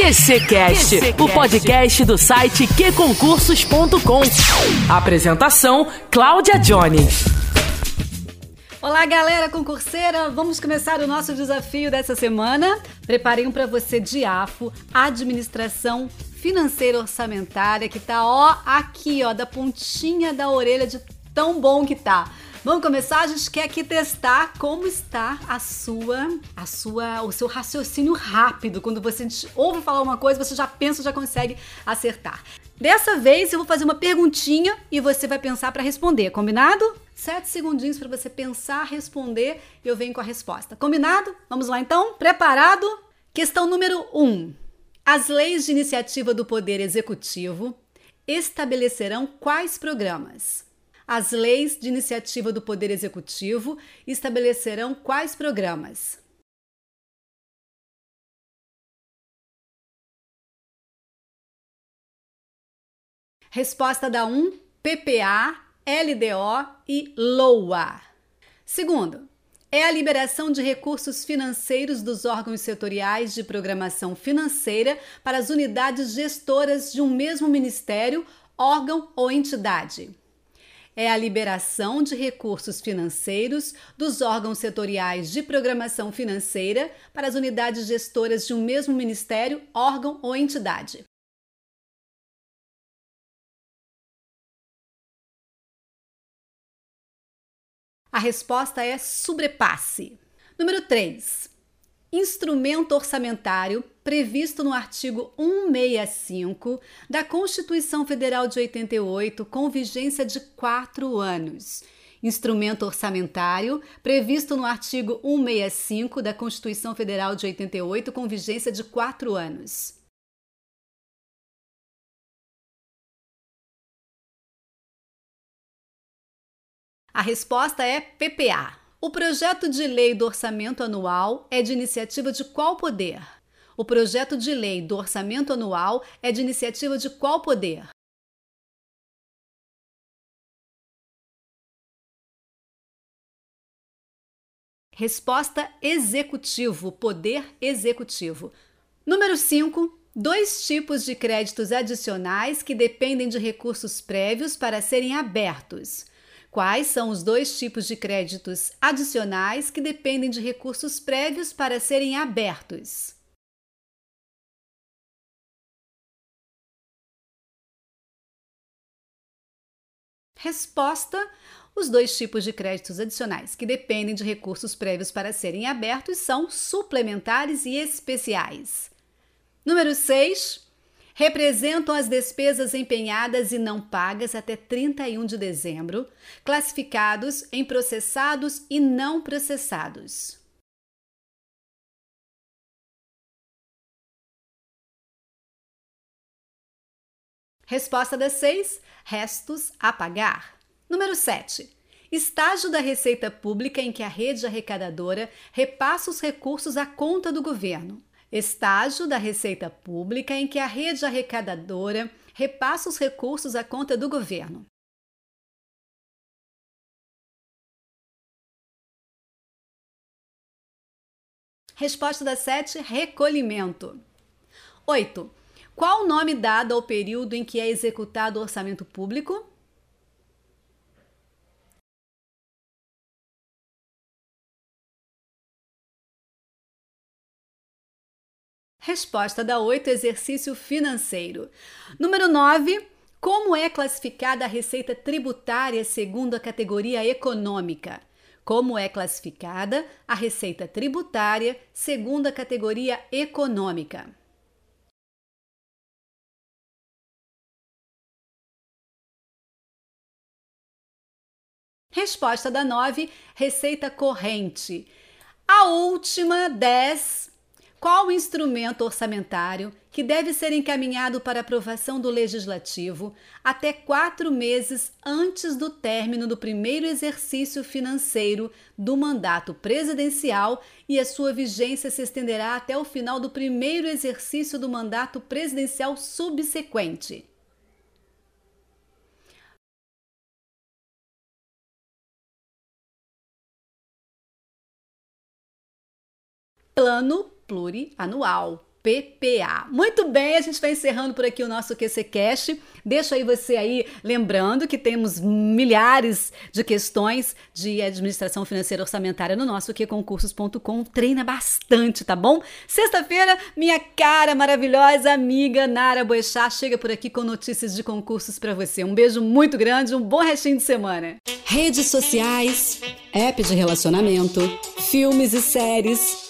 QCcast, o podcast do site qconcursos.com. Apresentação: Cláudia Jones. Olá, galera concurseira! Vamos começar o nosso desafio dessa semana. Preparei um para você de AFO, Administração Financeira Orçamentária, que tá ó aqui, ó, da pontinha da orelha de tão bom que tá. Vamos começar? A gente quer aqui testar como está a sua, a sua, o seu raciocínio rápido. Quando você ouve falar uma coisa, você já pensa, já consegue acertar. Dessa vez eu vou fazer uma perguntinha e você vai pensar para responder, combinado? Sete segundinhos para você pensar, responder e eu venho com a resposta. Combinado? Vamos lá então? Preparado? Questão número 1. Um. As leis de iniciativa do Poder Executivo estabelecerão quais programas? As leis de iniciativa do Poder Executivo estabelecerão quais programas? Resposta da 1: PPA, LDO e LOA. Segundo, é a liberação de recursos financeiros dos órgãos setoriais de programação financeira para as unidades gestoras de um mesmo ministério, órgão ou entidade é a liberação de recursos financeiros dos órgãos setoriais de programação financeira para as unidades gestoras de um mesmo ministério, órgão ou entidade. A resposta é sobrepasse. Número 3 instrumento orçamentário previsto no artigo 165 da Constituição Federal de 88, com vigência de quatro anos. Instrumento orçamentário previsto no artigo 165 da Constituição Federal de 88, com vigência de quatro anos. A resposta é PPA. O projeto de lei do orçamento anual é de iniciativa de qual poder? O projeto de lei do orçamento anual é de iniciativa de qual poder? Resposta executivo, poder executivo. Número 5. Dois tipos de créditos adicionais que dependem de recursos prévios para serem abertos. Quais são os dois tipos de créditos adicionais que dependem de recursos prévios para serem abertos? Resposta: os dois tipos de créditos adicionais que dependem de recursos prévios para serem abertos são suplementares e especiais. Número 6 representam as despesas empenhadas e não pagas até 31 de dezembro, classificados em processados e não processados. Resposta das seis: restos a pagar. Número 7. Estágio da Receita Pública em que a rede arrecadadora repassa os recursos à conta do governo estágio da Receita Pública em que a rede arrecadadora repassa os recursos à conta do governo. Resposta da 7, recolhimento. 8. Qual o nome dado ao período em que é executado o orçamento público? Resposta da 8, exercício financeiro. Número 9, como é classificada a receita tributária segundo a categoria econômica? Como é classificada a receita tributária segundo a categoria econômica? Resposta da 9, receita corrente. A última, 10, qual instrumento orçamentário que deve ser encaminhado para aprovação do Legislativo até quatro meses antes do término do primeiro exercício financeiro do mandato presidencial e a sua vigência se estenderá até o final do primeiro exercício do mandato presidencial subsequente? Plano plurianual. PPA. Muito bem, a gente vai encerrando por aqui o nosso QC Cash. Deixa aí você aí lembrando que temos milhares de questões de administração financeira orçamentária no nosso QConcursos.com. Treina bastante, tá bom? Sexta-feira, minha cara maravilhosa amiga Nara Boechat chega por aqui com notícias de concursos para você. Um beijo muito grande, um bom restinho de semana. Redes sociais, app de relacionamento, filmes e séries.